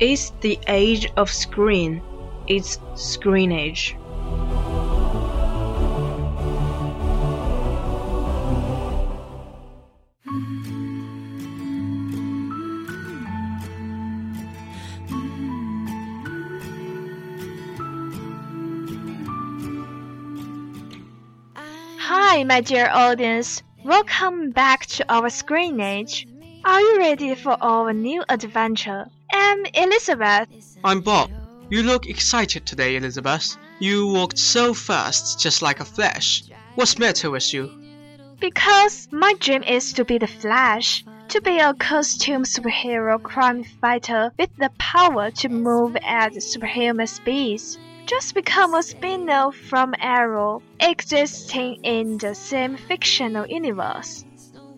It's the age of screen. It's screen age. Hi, my dear audience. Welcome back to our screen age. Are you ready for our new adventure? I'm Elizabeth. I'm Bob. You look excited today, Elizabeth. You walked so fast, just like a flash. What's the matter with you? Because my dream is to be the Flash, to be a costume superhero crime fighter with the power to move at superhuman speeds. Just become a spin-off from Arrow, existing in the same fictional universe.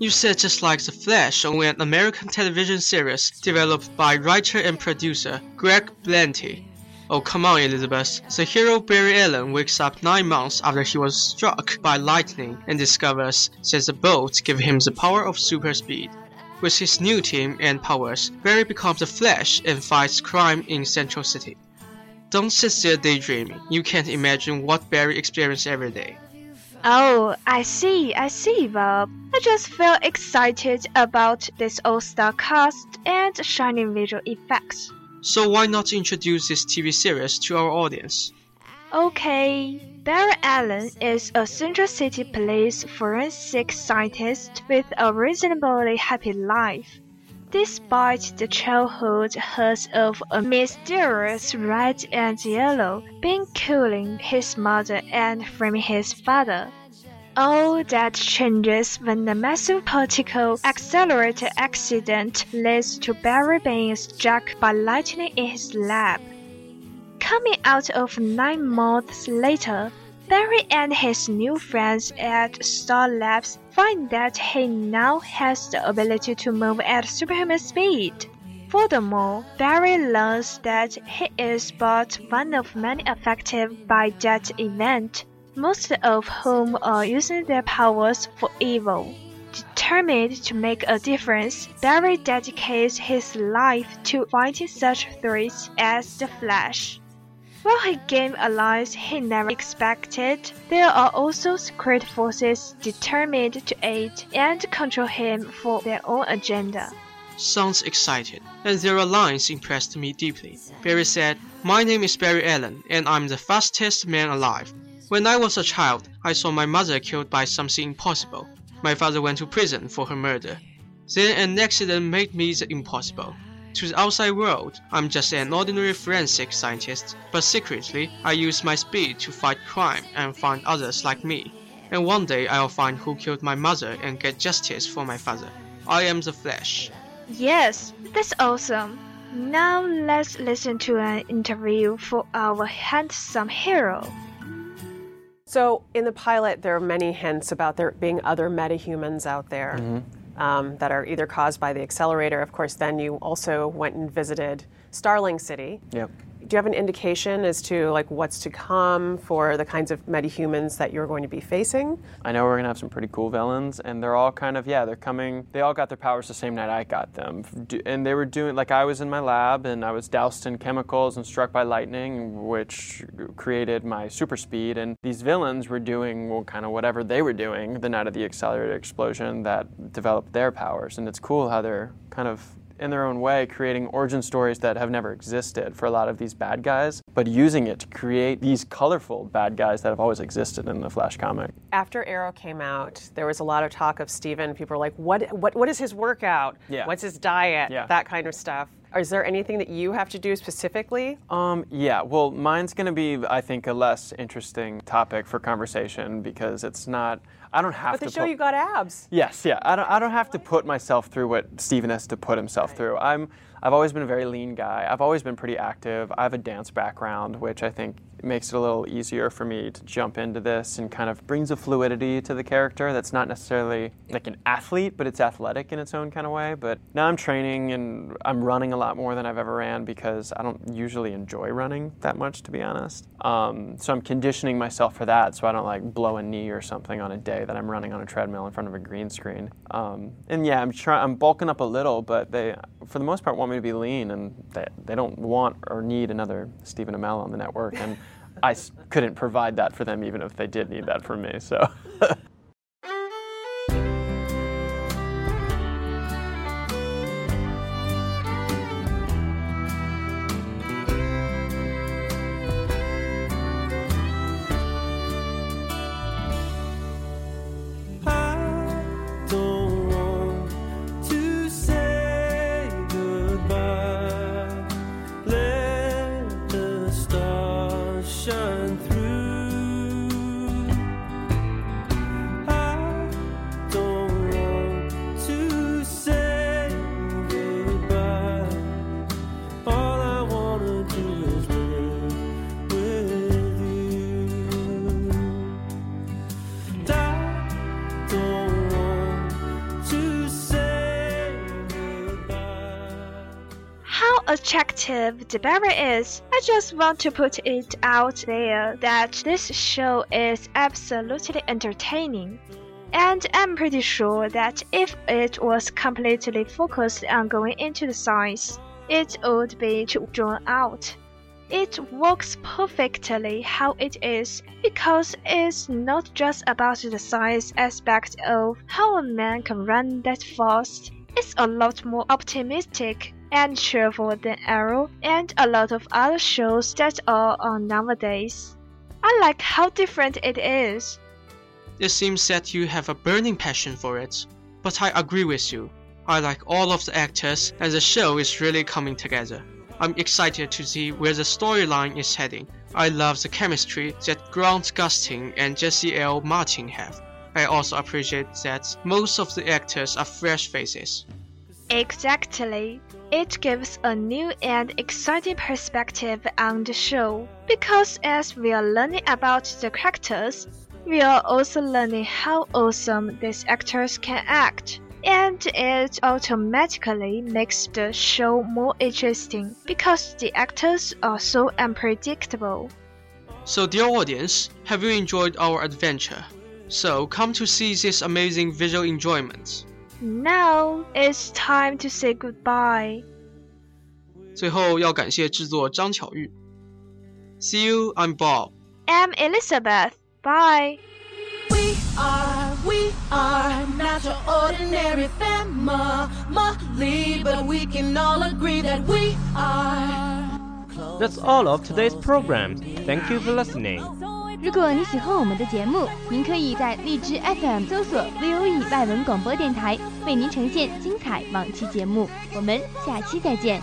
You said just like The Flash on an American television series developed by writer and producer Greg Berlanti. Oh, come on, Elizabeth. The hero Barry Allen wakes up nine months after he was struck by lightning and discovers that the bolt gives him the power of super speed. With his new team and powers, Barry becomes the Flash and fights crime in Central City. Don't sit there daydreaming. You can't imagine what Barry experiences every day. Oh, I see, I see, Bob. I just feel excited about this all-star cast and shining visual effects. So why not introduce this TV series to our audience? Okay, Barry Allen is a Central City Police forensic scientist with a reasonably happy life. Despite the childhood hurts of a mysterious red and yellow being killing his mother and framing his father. All that changes when a massive particle accelerator accident leads to Barry being struck by lightning in his lab. Coming out of nine months later, Barry and his new friends at Star Labs find that he now has the ability to move at superhuman speed. Furthermore, Barry learns that he is but one of many affected by that event, most of whom are using their powers for evil. Determined to make a difference, Barry dedicates his life to fighting such threats as the Flash. While he gained allies he never expected, there are also secret forces determined to aid and control him for their own agenda. Sounds excited, and their alliance impressed me deeply. Barry said, My name is Barry Allen, and I'm the fastest man alive. When I was a child, I saw my mother killed by something impossible. My father went to prison for her murder. Then an accident made me the impossible. To the outside world, I'm just an ordinary forensic scientist, but secretly, I use my speed to fight crime and find others like me. And one day I'll find who killed my mother and get justice for my father. I am the Flash. Yes, that's awesome. Now let's listen to an interview for our handsome hero. So, in the pilot, there are many hints about there being other metahumans out there mm-hmm. Um, that are either caused by the accelerator. Of course, then you also went and visited Starling City. Yep. Do you have an indication as to like what's to come for the kinds of metahumans that you're going to be facing? I know we're gonna have some pretty cool villains, and they're all kind of yeah, they're coming. They all got their powers the same night I got them, and they were doing like I was in my lab and I was doused in chemicals and struck by lightning, which created my super speed. And these villains were doing well, kind of whatever they were doing the night of the accelerator explosion that developed their powers, and it's cool how they're kind of in their own way, creating origin stories that have never existed for a lot of these bad guys, but using it to create these colorful bad guys that have always existed in the Flash comic. After Arrow came out, there was a lot of talk of Stephen. People were like, what, what, what is his workout? Yeah. What's his diet? Yeah. That kind of stuff. Is there anything that you have to do specifically? Um, yeah, well, mine's going to be, I think, a less interesting topic for conversation because it's not. I don't have But to. show put- you got abs. Yes, yeah. I don't, I don't have to put myself through what Stephen has to put himself through. I'm, I've always been a very lean guy. I've always been pretty active. I have a dance background, which I think makes it a little easier for me to jump into this and kind of brings a fluidity to the character that's not necessarily like an athlete, but it's athletic in its own kind of way. But now I'm training and I'm running a lot more than I've ever ran because I don't usually enjoy running that much, to be honest. Um, so I'm conditioning myself for that so I don't like blow a knee or something on a day that I'm running on a treadmill in front of a green screen. Um, and yeah, I'm trying. I'm bulking up a little, but they, for the most part, want me to be lean, and they, they don't want or need another Stephen Amell on the network, and I couldn't provide that for them even if they did need that from me. So. How attractive Deborah is. I just want to put it out there that this show is absolutely entertaining. And I'm pretty sure that if it was completely focused on going into the science, it would be drawn out. It works perfectly how it is because it's not just about the science aspect of how a man can run that fast. It's a lot more optimistic and cheerful than Arrow and a lot of other shows that are on nowadays. I like how different it is. It seems that you have a burning passion for it, but I agree with you. I like all of the actors, and the show is really coming together. I'm excited to see where the storyline is heading. I love the chemistry that Grant Gustin and Jesse L. Martin have. I also appreciate that most of the actors are fresh faces. Exactly. It gives a new and exciting perspective on the show because as we are learning about the characters, we are also learning how awesome these actors can act. And it automatically makes the show more interesting because the actors are so unpredictable. So, dear audience, have you enjoyed our adventure? So, come to see this amazing visual enjoyment. Now it's time to say goodbye. 最后要感谢制作张巧玉。See you, I'm Bob. I'm Elizabeth. Bye. We are, we are not your ordinary family, but we can all agree that we are. That's all of today's program. Thank you for listening. 如果你喜欢我们的节目，您可以在荔枝 FM 搜索 VOE 外文广播电台，为您呈现精彩往期节目。我们下期再见。